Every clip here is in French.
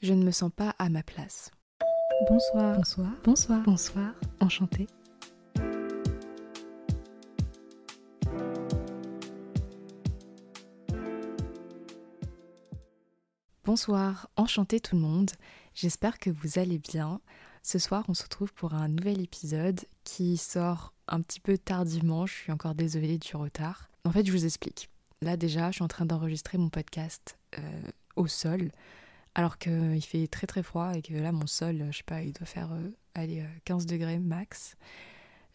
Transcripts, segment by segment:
Je ne me sens pas à ma place. Bonsoir. Bonsoir. Bonsoir. Bonsoir. Enchantée. Bonsoir, enchanté tout le monde. J'espère que vous allez bien. Ce soir, on se retrouve pour un nouvel épisode qui sort un petit peu tardivement. Je suis encore désolée du retard. En fait, je vous explique. Là, déjà, je suis en train d'enregistrer mon podcast euh, au sol, alors qu'il fait très très froid et que là, mon sol, je sais pas, il doit faire euh, aller 15 euh, degrés max.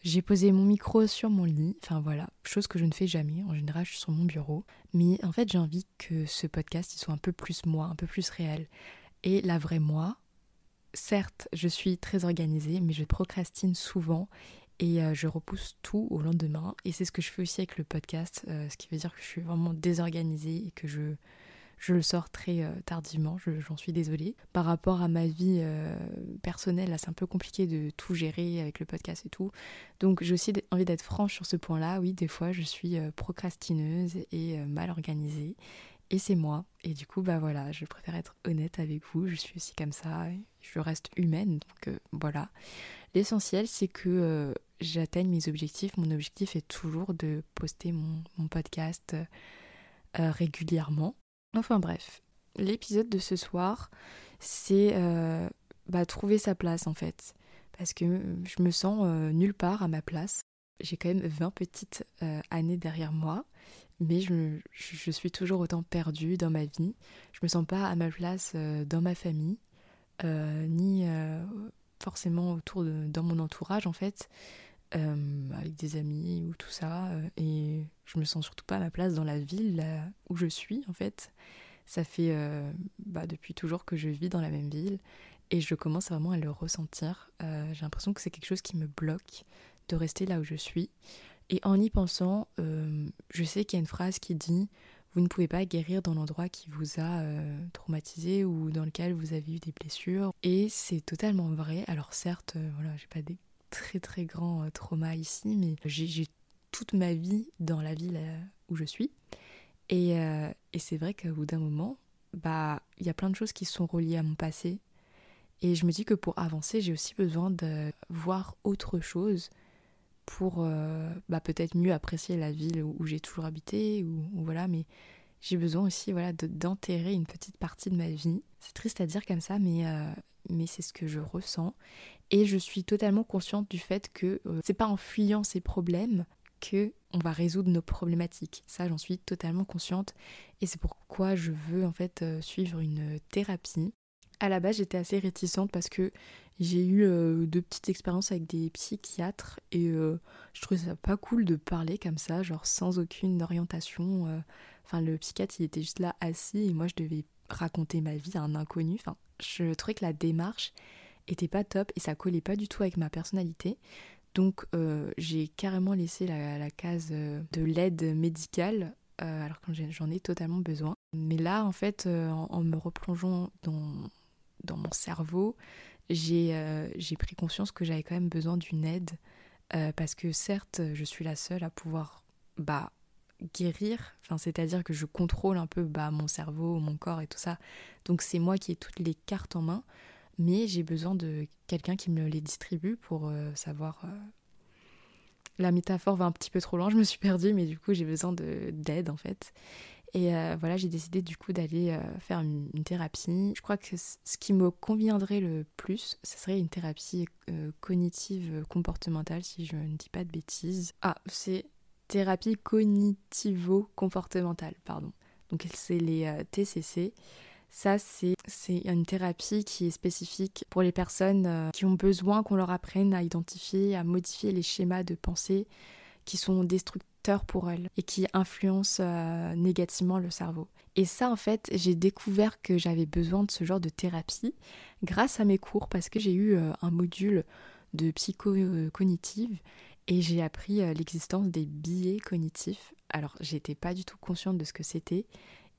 J'ai posé mon micro sur mon lit, enfin voilà, chose que je ne fais jamais. En général, je suis sur mon bureau. Mais en fait, j'ai envie que ce podcast il soit un peu plus moi, un peu plus réel. Et la vraie moi, certes, je suis très organisée, mais je procrastine souvent et euh, je repousse tout au lendemain. Et c'est ce que je fais aussi avec le podcast, euh, ce qui veut dire que je suis vraiment désorganisée et que je, je le sors très euh, tardivement, j'en suis désolée. Par rapport à ma vie personnelle, là c'est un peu compliqué de tout gérer avec le podcast et tout. Donc j'ai aussi envie d'être franche sur ce point-là. Oui, des fois je suis procrastineuse et mal organisée. Et c'est moi. Et du coup, bah voilà, je préfère être honnête avec vous. Je suis aussi comme ça. Je reste humaine. Donc voilà. L'essentiel, c'est que euh, j'atteigne mes objectifs. Mon objectif est toujours de poster mon, podcast euh, régulièrement. Enfin bref, l'épisode de ce soir, c'est euh, bah, trouver sa place en fait. Parce que je me sens nulle part à ma place. J'ai quand même 20 petites années derrière moi, mais je, suis toujours autant perdue dans ma vie. Je me sens pas à ma place dans ma famille, ni forcément autour de, dans mon entourage en fait, euh, avec des amis ou tout ça. Euh, et je me sens surtout pas à ma place dans la ville où je suis en fait. Ça fait euh, bah, depuis toujours que je vis dans la même ville et je commence vraiment à le ressentir. J'ai l'impression que c'est quelque chose qui me bloque de rester là où je suis. Et en y pensant, je sais qu'il y a une phrase qui dit vous ne pouvez pas guérir dans l'endroit qui vous a euh, traumatisé ou dans lequel vous avez eu des blessures. Et c'est totalement vrai. Alors certes, euh, voilà, j'ai pas des très très grands euh, traumas ici, mais j'ai toute ma vie dans la ville où je suis. Et, et c'est vrai qu'au bout d'un moment, bah, il y a plein de choses qui sont reliées à mon passé. Et je me dis que pour avancer, j'ai aussi besoin de voir autre chose pour euh, bah, peut-être mieux apprécier la ville où, j'ai toujours habité ou, voilà mais j'ai besoin aussi voilà d'enterrer une petite partie de ma vie c'est triste à dire comme ça mais euh, mais c'est ce que je ressens et je suis totalement consciente du fait que euh, c'est pas en fuyant ces problèmes on va résoudre nos problématiques ça j'en suis totalement consciente et c'est pourquoi je veux en fait suivre une thérapie à la base j'étais assez réticente parce que j'ai eu euh, deux petites expériences avec des psychiatres et euh, je trouvais ça pas cool de parler comme ça, genre sans aucune orientation. Euh. Enfin, le psychiatre, il était juste là assis et moi, je devais raconter ma vie à un inconnu. Enfin, je trouvais que la démarche était pas top et ça collait pas du tout avec ma personnalité. Donc, j'ai carrément laissé la, case de l'aide médicale alors que j'en ai totalement besoin. Mais là, en fait, en, me replongeant dans, mon cerveau, euh, j'ai pris conscience que j'avais quand même besoin d'une aide euh, parce que certes, je suis la seule à pouvoir bah, guérir, c'est-à-dire que je contrôle un peu bah, mon cerveau, mon corps et tout ça. Donc c'est moi qui ai toutes les cartes en main, mais j'ai besoin de quelqu'un qui me les distribue pour euh, savoir. La métaphore va un petit peu trop loin, je me suis perdue, mais du coup j'ai besoin d'aide en fait. Et euh, voilà, j'ai décidé du coup d'aller euh, faire une, thérapie. Je crois que ce qui me conviendrait le plus, ce serait une thérapie euh, cognitive comportementale, si je ne dis pas de bêtises. Ah, c'est thérapie cognitivo-comportementale, pardon. Donc c'est les TCC. Ça, c'est une thérapie qui est spécifique pour les personnes qui ont besoin qu'on leur apprenne à identifier, à modifier les schémas de pensée qui sont destructeurs pour elle et qui influence euh, négativement le cerveau. Et ça, en fait, j'ai découvert que j'avais besoin de ce genre de thérapie grâce à mes cours parce que j'ai eu euh, un module de psycho-cognitive et j'ai appris euh, l'existence des biais cognitifs. Alors, j'étais pas du tout consciente de ce que c'était.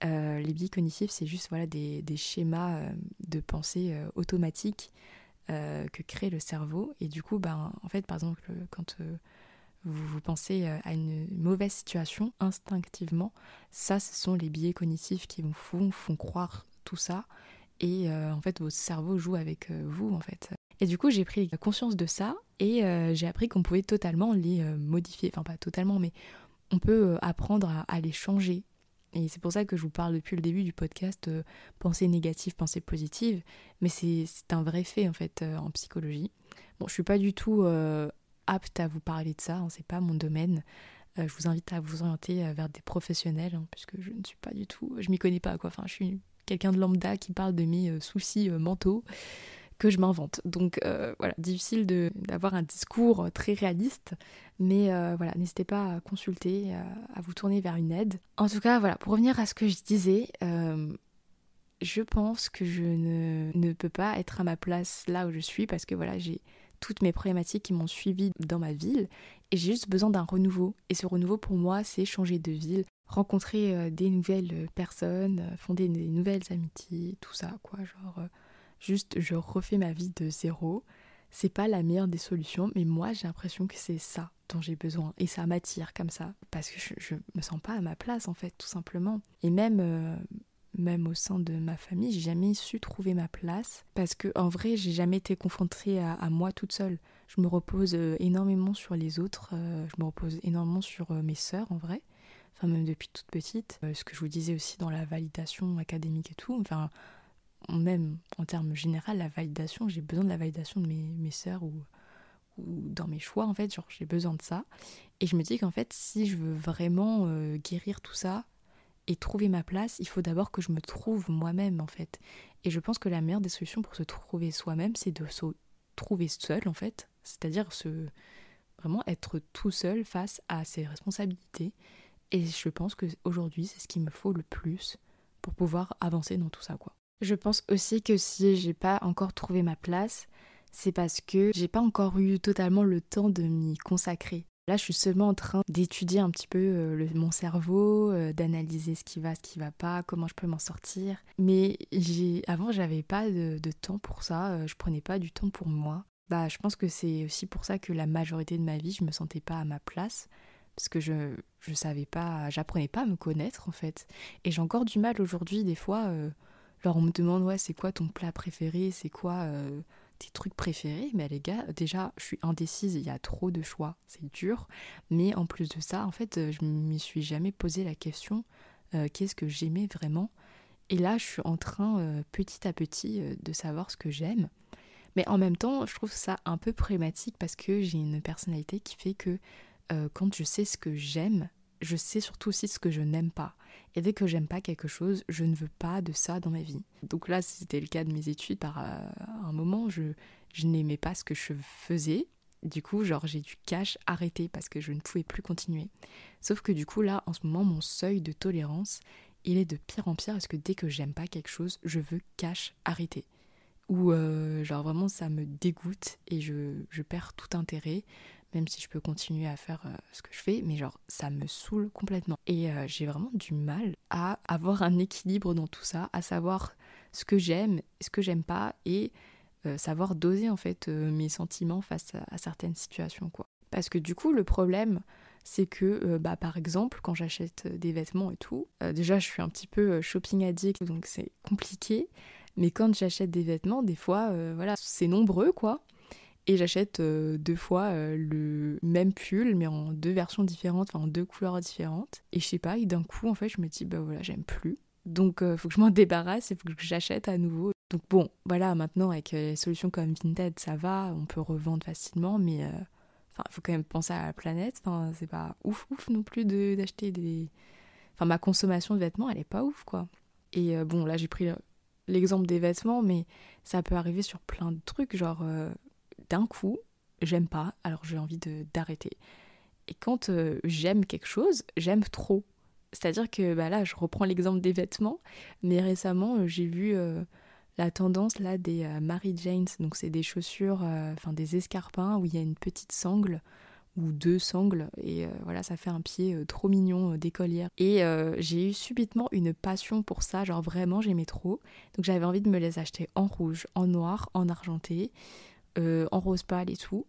Les biais cognitifs, c'est juste voilà, des, schémas de pensée automatiques que crée le cerveau. Et du coup, ben, en fait, par exemple, quand vous, pensez euh, à une mauvaise situation instinctivement, ça, ce sont les biais cognitifs qui vous font, font croire tout ça. et en fait votre cerveau joue avec vous en fait. Et du coup j'ai pris conscience de ça et j'ai appris qu'on pouvait totalement les modifier, enfin pas totalement mais on peut apprendre à, les changer. Et c'est pour ça que je vous parle depuis le début du podcast pensée négative, pensée positive, mais c'est un vrai fait en fait en psychologie. Bon, je suis pas du tout apte à vous parler de ça, hein, c'est pas mon domaine. Euh, je vous invite à vous orienter euh, vers des professionnels, hein, puisque je ne suis pas du tout, je m'y connais pas quoi. Enfin, je suis quelqu'un de lambda qui parle de mes euh, soucis mentaux que je m'invente. Donc voilà, difficile d'avoir un discours très réaliste, mais voilà, n'hésitez pas à consulter, à, vous tourner vers une aide. En tout cas, voilà, pour revenir à ce que je disais, je pense que je ne, ne, peux pas être à ma place là où je suis parce que voilà, j'ai toutes mes problématiques qui m'ont suivi dans ma ville et j'ai juste besoin d'un renouveau. Et ce renouveau pour moi, c'est changer de ville, rencontrer euh, des nouvelles euh, personnes, euh, fonder des nouvelles amitiés, tout ça quoi, genre juste je refais ma vie de zéro. C'est pas la meilleure des solutions, mais moi j'ai l'impression que c'est ça dont j'ai besoin et ça m'attire comme ça parce que je, je, me sens pas à ma place en fait tout simplement. Et même même au sein de ma famille, j'ai jamais su trouver ma place parce que en vrai, j'ai jamais été confrontée à, moi toute seule. Je me repose euh, énormément sur les autres, euh, je me repose énormément sur euh, mes sœurs en vrai, enfin même depuis toute petite. ce que je vous disais aussi dans la validation académique et tout, enfin même en termes généraux, la validation, j'ai besoin de la validation de mes, mes sœurs ou, ou dans mes choix en fait, genre j'ai besoin de ça. Et je me dis qu'en fait, si je veux vraiment guérir tout ça, et trouver ma place, il faut d'abord que je me trouve moi-même en fait. Et je pense que la meilleure des solutions pour se trouver soi-même, c'est de se trouver seul en fait, c'est-à-dire se vraiment être tout seul face à ses responsabilités. Et je pense que aujourd'hui, c'est ce qu'il me faut le plus pour pouvoir avancer dans tout ça quoi. Je pense aussi que si j'ai pas encore trouvé ma place, c'est parce que j'ai pas encore eu totalement le temps de m'y consacrer. Là, je suis seulement en train d'étudier un petit peu euh, mon cerveau, euh, d'analyser ce qui va, ce qui va pas, comment je peux m'en sortir. Mais avant, j'avais pas de, temps pour ça. Euh, je prenais pas du temps pour moi. Bah, je pense que c'est aussi pour ça que la majorité de ma vie, je me sentais pas à ma place parce que je je savais pas, j'apprenais pas à me connaître en fait. Et j'ai encore du mal aujourd'hui des fois. Alors on me demande ouais c'est quoi ton plat préféré, c'est quoi tes trucs préférés, mais les gars, déjà, je suis indécise, il y a trop de choix, c'est dur. Mais en plus de ça, en fait, je ne m'y suis jamais posé la question euh, qu'est-ce que j'aimais vraiment? Et là, je suis en train, euh, petit à petit, euh, de savoir ce que j'aime. Mais en même temps, je trouve ça un peu problématique parce que j'ai une personnalité qui fait que quand je sais ce que j'aime, je sais surtout aussi ce que je n'aime pas. Et dès que j'aime pas quelque chose, je ne veux pas de ça dans ma vie. Donc là, c'était le cas de mes études. Par euh, un moment, je, je n'aimais pas ce que je faisais. Du coup, genre, j'ai dû cash arrêter parce que je ne pouvais plus continuer. Sauf que du coup, là, en ce moment, mon seuil de tolérance, il est de pire en pire parce que dès que j'aime pas quelque chose, je veux cash arrêter. Ou euh, genre vraiment ça me dégoûte et je, je perds tout intérêt même si je peux continuer à faire euh, ce que je fais, mais genre ça me saoule complètement. Et euh, j'ai vraiment du mal à avoir un équilibre dans tout ça, à savoir ce que j'aime, ce que j'aime pas, et euh, savoir doser en fait mes sentiments face à, certaines situations quoi. Parce que du coup le problème c'est que bah, par exemple quand j'achète des vêtements et tout, déjà je suis un petit peu shopping addict donc c'est compliqué, mais quand j'achète des vêtements des fois voilà c'est nombreux quoi et j'achète euh, deux fois euh, le même pull, mais en deux versions différentes, enfin en deux couleurs différentes. Et je sais pas, et d'un coup, en fait, je me dis, bah voilà, j'aime plus. Donc, euh, faut que je m'en débarrasse et faut que j'achète à nouveau. Donc, bon, voilà, maintenant, avec les solutions comme Vinted, ça va, on peut revendre facilement, mais enfin, faut quand même penser à la planète. Enfin, c'est pas ouf, ouf non plus d'acheter des. Enfin, ma consommation de vêtements, elle est pas ouf, quoi. Et bon, là, j'ai pris l'exemple des vêtements, mais ça peut arriver sur plein de trucs, genre d'un coup, j'aime pas, alors j'ai envie d'arrêter. Et quand euh, j'aime quelque chose, j'aime trop. C'est-à-dire que bah là, je reprends l'exemple des vêtements, mais récemment, euh, j'ai vu euh, la tendance là des Mary Janes, donc c'est des chaussures, enfin des escarpins où il y a une petite sangle ou deux sangles et voilà ça fait un pied trop mignon d'écolière et j'ai eu subitement une passion pour ça genre vraiment j'aimais trop donc j'avais envie de me les acheter en rouge en noir en argenté en rose pâle et tout.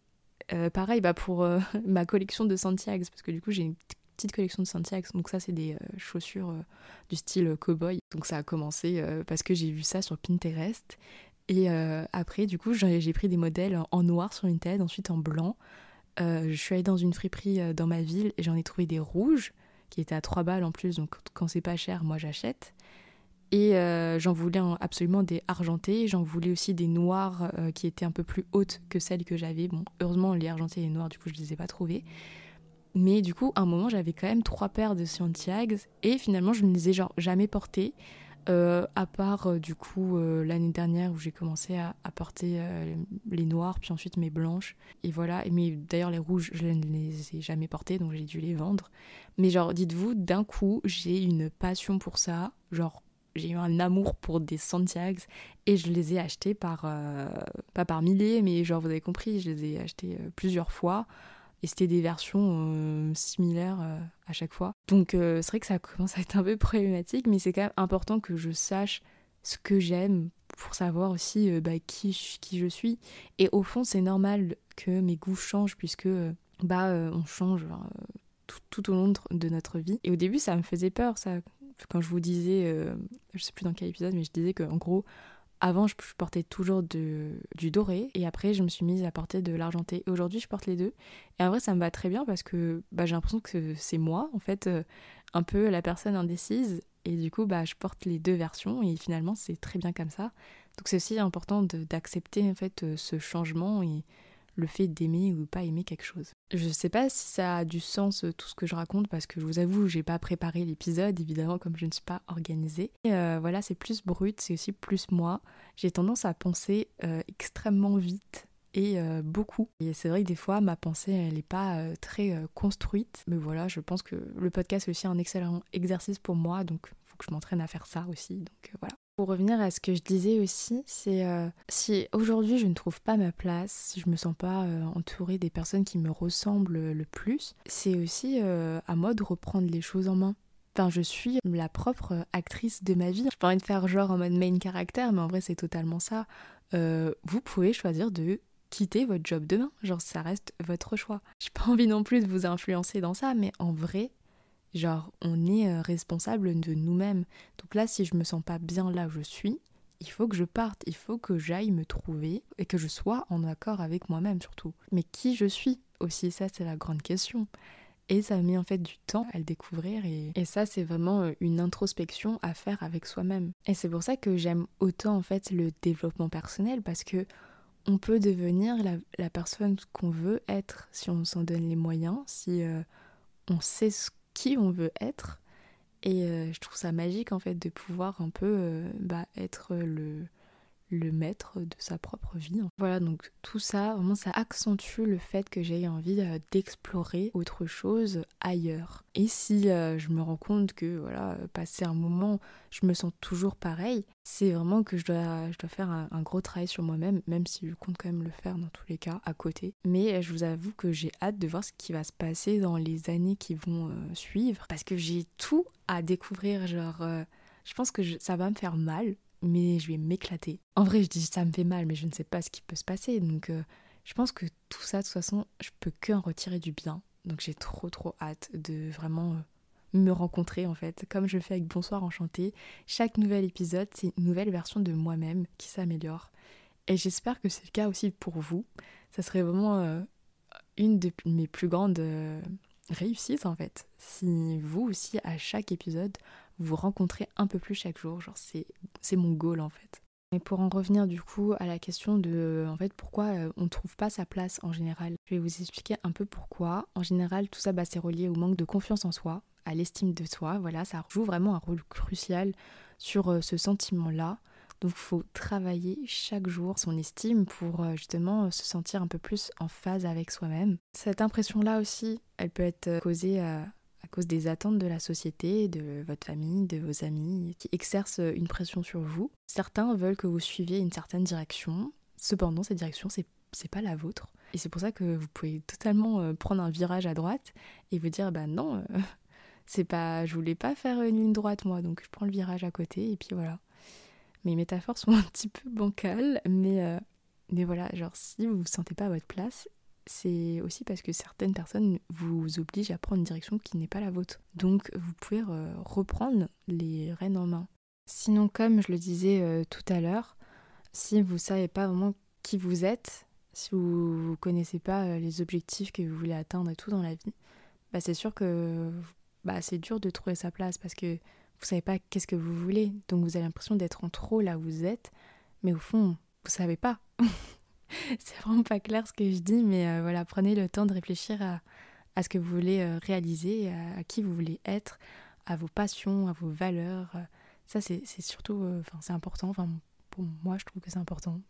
Euh, pareil bah pour euh, ma collection de Santiago, parce que du coup j'ai une petite collection de Santiago. Donc ça, c'est des chaussures du style cowboy. Donc ça a commencé parce que j'ai vu ça sur Pinterest. Et après, du coup, j'ai pris des modèles en noir sur une tête, ensuite en blanc. je suis allée dans une friperie dans ma ville et j'en ai trouvé des rouges qui étaient à 3 balles en plus. Donc quand c'est pas cher, moi j'achète. Et euh, j'en voulais absolument des argentés. J'en voulais aussi des noirs euh, qui étaient un peu plus hautes que celles que j'avais. Bon, heureusement, les argentés et les noirs, du coup, je les ai pas trouvés. Mais du coup, à un moment, j'avais quand même trois paires de Santiago. Et finalement, je ne les ai genre jamais portées. Euh, à part du coup l'année dernière où j'ai commencé à, porter les noirs, puis ensuite mes blanches. Et voilà. Mais d'ailleurs, les rouges, je ne les ai jamais portées, donc j'ai dû les vendre. Mais genre, dites-vous, d'un coup, j'ai une passion pour ça. Genre, j'ai eu un amour pour des Santiago et je les ai achetés par, euh, pas par milliers, mais genre vous avez compris, je les ai achetés euh, plusieurs fois et c'était des versions euh, similaires à chaque fois. Donc c'est vrai que ça commence à être un peu problématique, mais c'est quand même important que je sache ce que j'aime pour savoir aussi bah, qui, qui je suis. Et au fond, c'est normal que mes goûts changent puisque bah on change. tout, tout, au long de notre vie. Et au début, ça me faisait peur, ça, quand je vous disais, euh, je sais plus dans quel épisode, mais je disais qu'en gros, avant, je, portais toujours du doré et après, je me suis mise à porter de l'argenté. Et aujourd'hui, je porte les deux. Et en vrai, ça me va très bien parce que bah, j'ai l'impression que c'est moi, en fait, euh, un peu la personne indécise. Et du coup, bah, je porte les deux versions et finalement, c'est très bien comme ça. Donc, c'est aussi important d'accepter en fait euh, ce changement et le fait d'aimer ou pas aimer quelque chose. Je sais pas si ça a du sens euh, tout ce que je raconte parce que je vous avoue, j'ai pas préparé l'épisode évidemment comme je ne suis pas organisée. Et euh, voilà, c'est plus brut, c'est aussi plus moi. J'ai tendance à penser euh, extrêmement vite et beaucoup. Et c'est vrai que des fois, ma pensée, elle n'est pas très construite. Mais voilà, je pense que le podcast est aussi un excellent exercice pour moi, donc il faut que je m'entraîne à faire ça aussi. Donc voilà. Pour revenir à ce que je disais aussi, c'est euh, si aujourd'hui je ne trouve pas ma place, si je me sens pas euh, entourée des personnes qui me ressemblent le plus, c'est aussi euh, à moi de reprendre les choses en main. Enfin, je suis la propre actrice de ma vie. Je pas envie de faire genre en mode main caractère, mais en vrai c'est totalement ça. vous pouvez choisir de quitter votre job demain, genre ça reste votre choix. J'ai pas envie non plus de vous influencer dans ça, mais en vrai, Genre, on est euh, responsable de nous-mêmes. Donc là, si je me sens pas bien là où je suis, il faut que je parte, il faut que j'aille me trouver et que je sois en accord avec moi-même surtout. Mais qui je suis aussi, ça c'est la grande question. Et ça met en fait du temps à le découvrir et, et ça c'est vraiment euh, une introspection à faire avec soi-même. Et c'est pour ça que j'aime autant en fait le développement personnel parce que on peut devenir la, personne qu'on veut être si on s'en donne les moyens, si euh, on sait ce qui on veut être. Et euh, je trouve ça magique en fait de pouvoir un peu euh, bah, être le, le maître de sa propre vie. Voilà, donc tout ça, vraiment, ça accentue le fait que j'ai envie euh, d'explorer autre chose ailleurs. Et si euh, je me rends compte que, voilà, passer un moment, je me sens toujours pareil, c'est vraiment que je dois, je dois faire un, gros travail sur moi-même, même si je compte quand même le faire dans tous les cas, à côté. Mais euh, je vous avoue que j'ai hâte de voir ce qui va se passer dans les années qui vont suivre, parce que j'ai tout à découvrir, genre... je pense que ça va me faire mal, mais je vais m'éclater. En vrai, je dis ça me fait mal, mais je ne sais pas ce qui peut se passer. Donc, euh, je pense que tout ça, de toute façon, je peux que en retirer du bien. Donc, j'ai trop, trop hâte de vraiment euh, me rencontrer, en fait. Comme je fais avec Bonsoir Enchanté, chaque nouvel épisode, c'est une nouvelle version de moi-même qui s'améliore. Et j'espère que c'est le cas aussi pour vous. Ça serait vraiment euh, une de mes plus grandes réussites, en fait. Si vous aussi, à chaque épisode, vous rencontrez un peu plus chaque jour. Genre, c'est mon goal en fait. Et pour en revenir du coup à la question de en fait pourquoi euh, on ne trouve pas sa place en général, je vais vous expliquer un peu pourquoi. En général, tout ça bah, c'est relié au manque de confiance en soi, à l'estime de soi. Voilà, ça joue vraiment un rôle crucial sur euh, ce sentiment-là. Donc il faut travailler chaque jour son estime pour euh, justement se sentir un peu plus en phase avec soi-même. Cette impression-là aussi, elle peut être causée à cause des attentes de la société, de votre famille, de vos amis, qui exercent une pression sur vous. Certains veulent que vous suiviez une certaine direction, cependant cette direction c'est c'est pas la vôtre. Et c'est pour ça que vous pouvez totalement euh, prendre un virage à droite et vous dire bah non, euh, c'est pas je voulais pas faire une ligne droite moi, donc je prends le virage à côté et puis voilà. Mes métaphores sont un petit peu bancales, mais euh, mais voilà, genre si vous vous sentez pas à votre place, c'est aussi parce que certaines personnes vous obligent à prendre une direction qui n'est pas la vôtre. Donc vous pouvez reprendre les rênes en main. Sinon, comme je le disais euh, tout à l'heure, si vous ne savez pas vraiment qui vous êtes, si vous ne connaissez pas euh, les objectifs que vous voulez atteindre et tout dans la vie, bah c'est sûr que bah, c'est dur de trouver sa place parce que vous savez pas qu'est-ce que vous voulez. Donc vous avez l'impression d'être en trop là où vous êtes, mais au fond, vous savez pas. c'est vraiment pas clair ce que je dis, mais euh, voilà, prenez le temps de réfléchir à, à ce que vous voulez euh, réaliser, à, qui vous voulez être, à vos passions, à vos valeurs. Ça, c'est surtout, enfin, c'est important. Enfin, pour moi, je trouve que c'est important.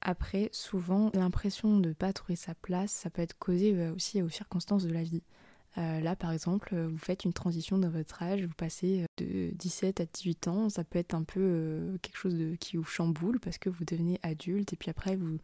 Après, souvent, l'impression de ne pas trouver sa place, ça peut être causé euh, aussi aux circonstances de la vie. Euh, là, par exemple, vous faites une transition dans votre âge, vous passez de 17 à 18 ans, ça peut être un peu quelque chose de, qui vous chamboule parce que vous devenez adulte et puis après vous,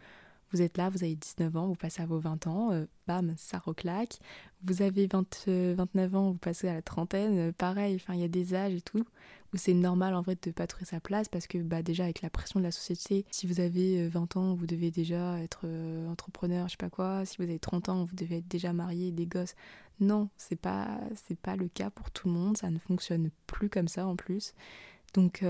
vous êtes là, vous avez 19 ans, vous passez à vos 20 ans, euh, bam, ça reclaque. Vous avez 20, 29 euh, ans, vous passez à la trentaine, euh, pareil, il y a des âges et tout, où c'est normal en vrai de ne pas trouver sa place parce que bah, déjà avec la pression de la société, si vous avez 20 ans, vous devez déjà être entrepreneur, je sais pas quoi, si vous avez 30 ans, vous devez être déjà marié, des gosses. Non, c'est pas, c'est pas le cas pour tout le monde, ça ne fonctionne plus comme ça en plus. Donc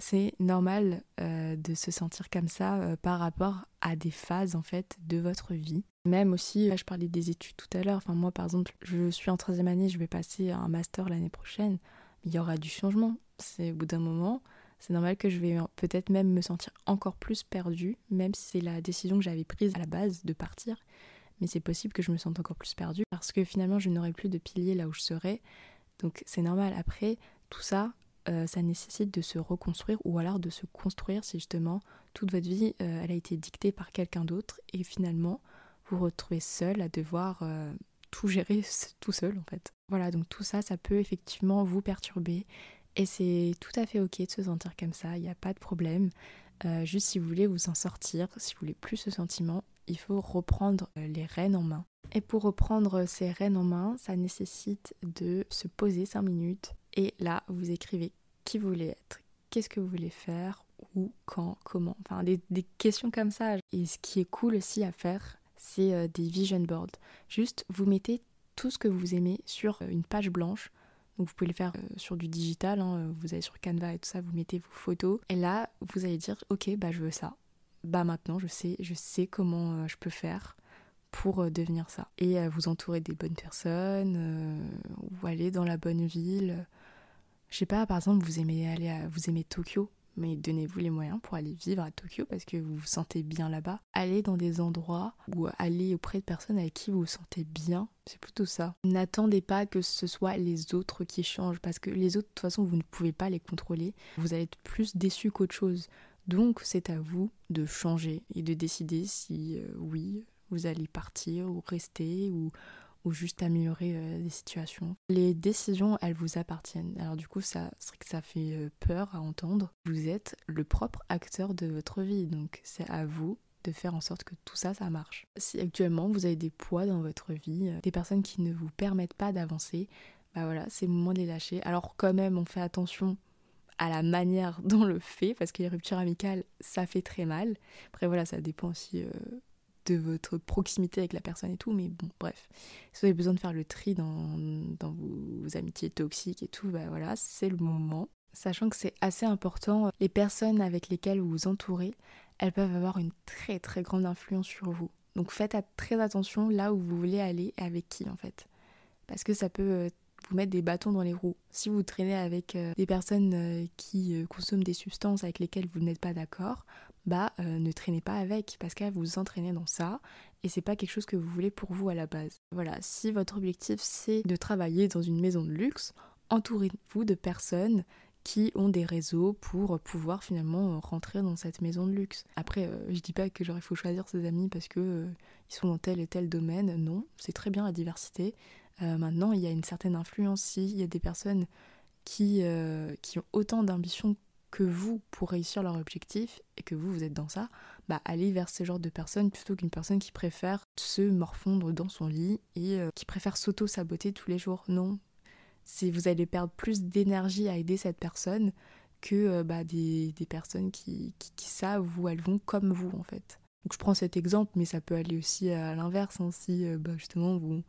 c'est normal euh, de se sentir comme ça euh, par rapport à des phases en fait de votre vie. Même aussi, je parlais des études tout à l'heure. Enfin moi par exemple, je suis en troisième année, je vais passer un master l'année prochaine. Il y aura du changement. C'est au bout d'un moment, c'est normal que je vais peut-être même me sentir encore plus perdue, même si c'est la décision que j'avais prise à la base de partir. Mais c'est possible que je me sente encore plus perdue parce que finalement je n'aurai plus de pilier là où je serai. Donc c'est normal. Après, tout ça, euh, ça nécessite de se reconstruire ou alors de se construire si justement toute votre vie euh, elle a été dictée par quelqu'un d'autre et finalement vous vous retrouvez seul à devoir euh, tout gérer tout seul en fait. Voilà donc tout ça ça peut effectivement vous perturber et c'est tout à fait ok de se sentir comme ça, il n'y a pas de problème. juste si vous voulez vous en sortir, si vous voulez plus ce sentiment, il faut reprendre les rênes en main. Et pour reprendre ces rênes en main, ça nécessite de se poser 5 minutes et là, vous écrivez qui vous voulez être, qu'est-ce que vous voulez faire, où, quand, comment. Enfin, des, questions comme ça. Et ce qui est cool aussi à faire, c'est euh, des vision boards. Juste, vous mettez tout ce que vous aimez sur euh, une page blanche. Donc vous pouvez le faire euh, sur du digital, hein, vous allez sur Canva et tout ça, vous mettez vos photos. Et là, vous allez dire, ok, bah je veux ça. Bah maintenant, je sais, je sais comment je peux faire pour devenir ça. Et vous entourer des bonnes personnes, ou aller dans la bonne ville je sais pas, par exemple, vous aimez aller Tokyo, mais donnez-vous les moyens pour aller vivre à Tokyo parce que vous vous sentez bien là-bas. Allez dans des endroits ou allez auprès de personnes avec qui vous vous sentez bien, c'est plutôt ça. N'attendez pas que ce soit les autres qui changent parce que les autres, de toute façon, vous ne pouvez pas les contrôler. Vous allez être plus déçu qu'autre chose. Donc, c'est à vous de changer et de décider si euh, oui, vous allez partir ou rester ou ou juste améliorer euh, des situations. Les décisions, elles vous appartiennent. Alors du coup, ça, c'est que ça fait euh, peur à entendre. Vous êtes le propre acteur de votre vie, donc c'est à vous de faire en sorte que tout ça, ça marche. Si actuellement vous avez des poids dans votre vie, euh, des personnes qui ne vous permettent pas d'avancer, bah voilà, c'est le moment de les lâcher. Alors quand même, on fait attention à la manière dont on le fait, parce que les ruptures amicales, ça fait très mal. Après voilà, ça dépend aussi de votre proximité avec la personne et tout, mais bon, bref. Si vous avez besoin de faire le tri dans, dans vos, amitiés toxiques et tout, bah voilà, c'est le moment. Sachant que c'est assez important, les personnes avec lesquelles vous vous entourez, elles peuvent avoir une très très grande influence sur vous. Donc faites très attention là où vous voulez aller et avec qui en fait. Parce que ça peut euh, vous mettre des bâtons dans les roues. Si vous traînez avec euh, des personnes euh, qui consomment des substances avec lesquelles vous n'êtes pas d'accord, bah euh, ne traînez pas avec parce qu'elle vous entraînez dans ça et c'est pas quelque chose que vous voulez pour vous à la base. Voilà, si votre objectif c'est de travailler dans une maison de luxe, entourez-vous de personnes qui ont des réseaux pour pouvoir finalement rentrer dans cette maison de luxe. Après, euh, je dis pas que il faut choisir ses amis parce que euh, ils sont dans tel et tel domaine. Non, c'est très bien la diversité. maintenant, il y a une certaine influence. Si il y a des personnes qui, qui ont autant d'ambition que vous pour réussir leur objectif et que vous, vous êtes dans ça, bah allez vers ce genre de personnes plutôt qu'une personne qui préfère se morfondre dans son lit et euh, qui préfère s'auto-saboter tous les jours. Non. C'est, vous allez perdre plus d'énergie à aider cette personne que euh, bah, des, personnes qui, qui, savent où elles vont comme vous en fait. Donc je prends cet exemple, mais ça peut aller aussi à l'inverse, hein, si euh, bah, justement vous,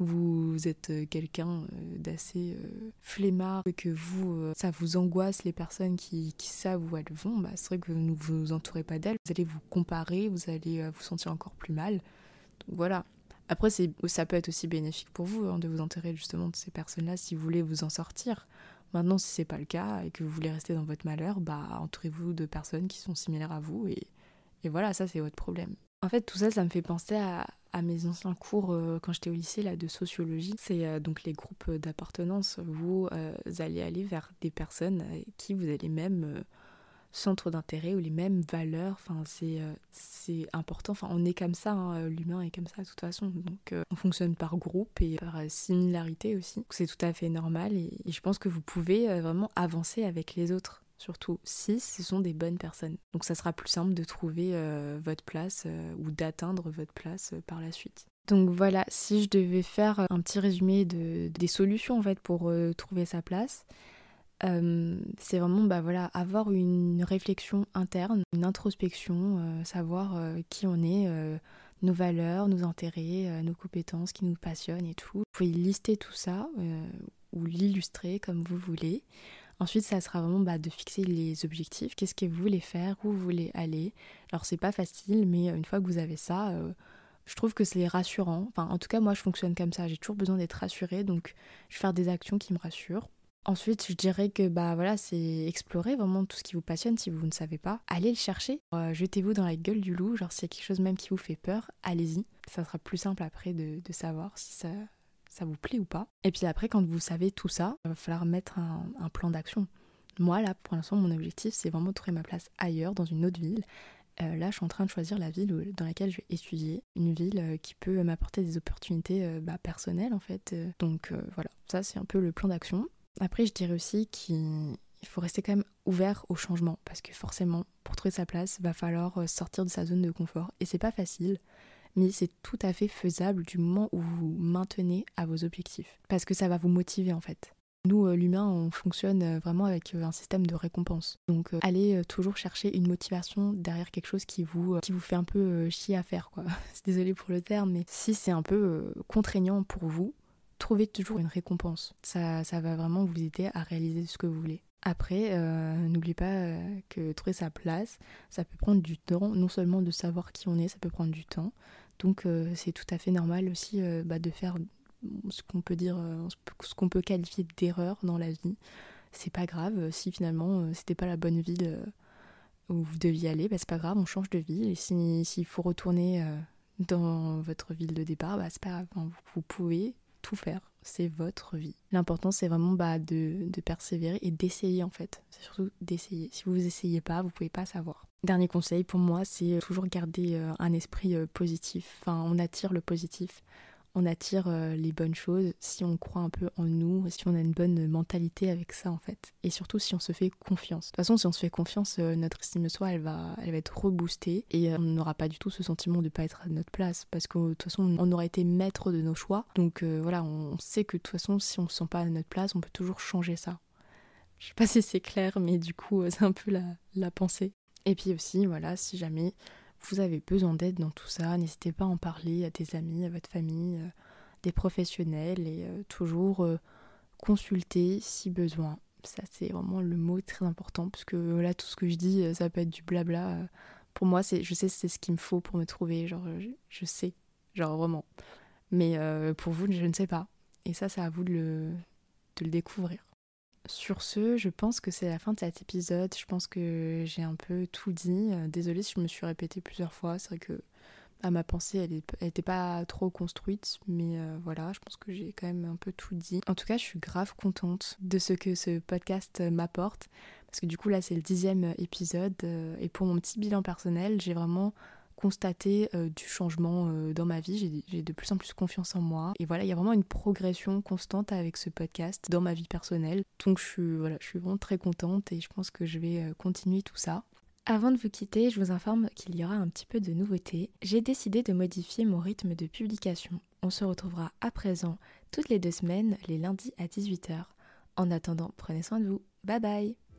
vous êtes euh, quelqu'un euh, d'assez flemmard et que vous, ça vous angoisse les personnes qui, qui savent où elles vont, bah, c'est vrai que vous ne vous entourez pas d'elles, vous allez vous comparer, vous allez vous sentir encore plus mal. Donc voilà. Après, ça peut être aussi bénéfique pour vous hein, de vous enterrer justement de ces personnes-là si vous voulez vous en sortir. Maintenant, si c'est pas le cas et que vous voulez rester dans votre malheur, bah entourez-vous de personnes qui sont similaires à vous et, et voilà, ça c'est votre problème. En fait, tout ça, ça me fait penser à, mes anciens cours euh, quand j'étais au lycée de sociologie. C'est euh, donc les groupes d'appartenance. Vous, euh, allez aller vers des personnes qui vous avez les mêmes centres d'intérêt ou les mêmes valeurs. C'est important. On est comme ça, hein, l'humain est comme ça de toute façon. Donc, on fonctionne par groupe et par similarité aussi. C'est tout à fait normal et je pense que vous pouvez vraiment avancer avec les autres surtout si ce sont des bonnes personnes. Donc ça sera plus simple de trouver euh, votre place euh, ou d'atteindre votre place euh, par la suite. Donc voilà, si je devais faire un petit résumé de, des solutions en fait pour trouver sa place, c'est vraiment bah voilà avoir une réflexion interne, une introspection, savoir qui on est, nos valeurs, nos intérêts, nos compétences qui nous passionnent et tout. Vous pouvez lister tout ça ou l'illustrer comme vous voulez. Ensuite, ça sera vraiment bah, de fixer les objectifs. Qu'est-ce que vous voulez faire? Où vous voulez aller? Alors, c'est pas facile, mais euh, une fois que vous avez ça, euh, je trouve que c'est rassurant. Enfin, en tout cas, moi, je fonctionne comme ça. J'ai toujours besoin d'être rassurée, donc je vais faire des actions qui me rassurent. Ensuite, je dirais que bah voilà, c'est explorer vraiment tout ce qui vous passionne si vous ne savez pas. Allez le chercher, euh, jetez-vous dans la gueule du loup, genre s'il y a quelque chose même qui vous fait peur, allez-y. Ça sera plus simple après de, de savoir si ça, ça vous plaît ou pas. Et puis après, quand vous savez tout ça, il va falloir mettre un, plan d'action. Moi, là, pour l'instant, mon objectif, c'est vraiment de trouver ma place ailleurs, dans une autre ville. Euh, là, je suis en train de choisir la ville dans laquelle je vais étudier. Une ville euh, qui peut m'apporter des opportunités euh, bah, personnelles, en fait. Donc voilà, ça, c'est un peu le plan d'action. Après, je dirais aussi qu'il faut rester quand même ouvert au changement. Parce que forcément, pour trouver sa place, va falloir sortir de sa zone de confort. Et c'est pas facile mais c'est tout à fait faisable du moment où vous maintenez à vos objectifs. Parce que ça va vous motiver en fait. Nous, euh, l'humain, on fonctionne euh, vraiment avec euh, un système de récompense. Donc, allez toujours chercher une motivation derrière quelque chose qui vous, qui vous fait un peu chier à faire, quoi. Désolée pour le terme, mais si c'est un peu contraignant pour vous, trouvez toujours une récompense. Ça, ça va vraiment vous aider à réaliser ce que vous voulez. Après, n'oubliez pas que trouver sa place, ça peut prendre du temps, non seulement de savoir qui on est, ça peut prendre du temps, donc euh, c'est tout à fait normal aussi euh, bah, de faire ce qu'on peut dire, euh, ce qu'on peut qualifier d'erreur dans la vie. C'est pas grave si finalement c'était pas la bonne ville où vous deviez aller, bah, c'est pas grave, on change de ville. Et s'il faut retourner dans votre ville de départ, bah, c'est pas grave, vous pouvez tout faire c'est votre vie. L'important, c'est vraiment bah, de, de, persévérer et d'essayer en fait. C'est surtout d'essayer. Si vous essayez pas, vous pouvez pas savoir. Dernier conseil pour moi, c'est toujours garder euh, un esprit euh, positif. Enfin, on attire le positif on attire euh, les bonnes choses si on croit un peu en nous, si on a une bonne mentalité avec ça en fait. Et surtout si on se fait confiance. De toute façon, si on se fait confiance, euh, notre estime de soi, elle va, elle va être reboostée et euh, on n'aura pas du tout ce sentiment de ne pas être à notre place parce que de toute façon, on aura été maître de nos choix. Donc voilà, on sait que de toute façon, si on ne se sent pas à notre place, on peut toujours changer ça. Je sais pas si c'est clair, mais du coup, c'est un peu la, la pensée. Et puis aussi, voilà, si jamais vous avez besoin d'aide dans tout ça, n'hésitez pas à en parler à des amis, à votre famille, euh, des professionnels et euh, toujours euh, consulter si besoin. Ça c'est vraiment le mot très important parce que là tout ce que je dis ça peut être du blabla. Pour moi c'est je sais c'est ce qu'il me faut pour me trouver, genre je, sais, genre vraiment. Mais pour vous je ne sais pas. Et ça c'est à vous de le, de le découvrir. Sur ce, je pense que c'est la fin de cet épisode. Je pense que j'ai un peu tout dit. Euh, désolée si je me suis répétée plusieurs fois. C'est vrai que ma pensée, elle n'était pas trop construite, mais euh, voilà, je pense que j'ai quand même un peu tout dit. En tout cas, je suis grave contente de ce que ce podcast m'apporte, parce que du coup là, c'est le dixième épisode, euh, et pour mon petit bilan personnel, j'ai vraiment constater euh, du changement euh, dans ma vie. J'ai de plus en plus confiance en moi. Et voilà, il y a vraiment une progression constante avec ce podcast dans ma vie personnelle. Donc je suis, voilà, vraiment très contente et je pense que je vais euh, continuer tout ça. Avant de vous quitter, je vous informe qu'il y aura un petit peu de nouveauté. J'ai décidé de modifier mon rythme de publication. On se retrouvera à présent toutes les deux semaines, les lundis à 18h. En attendant, prenez soin de vous. Bye bye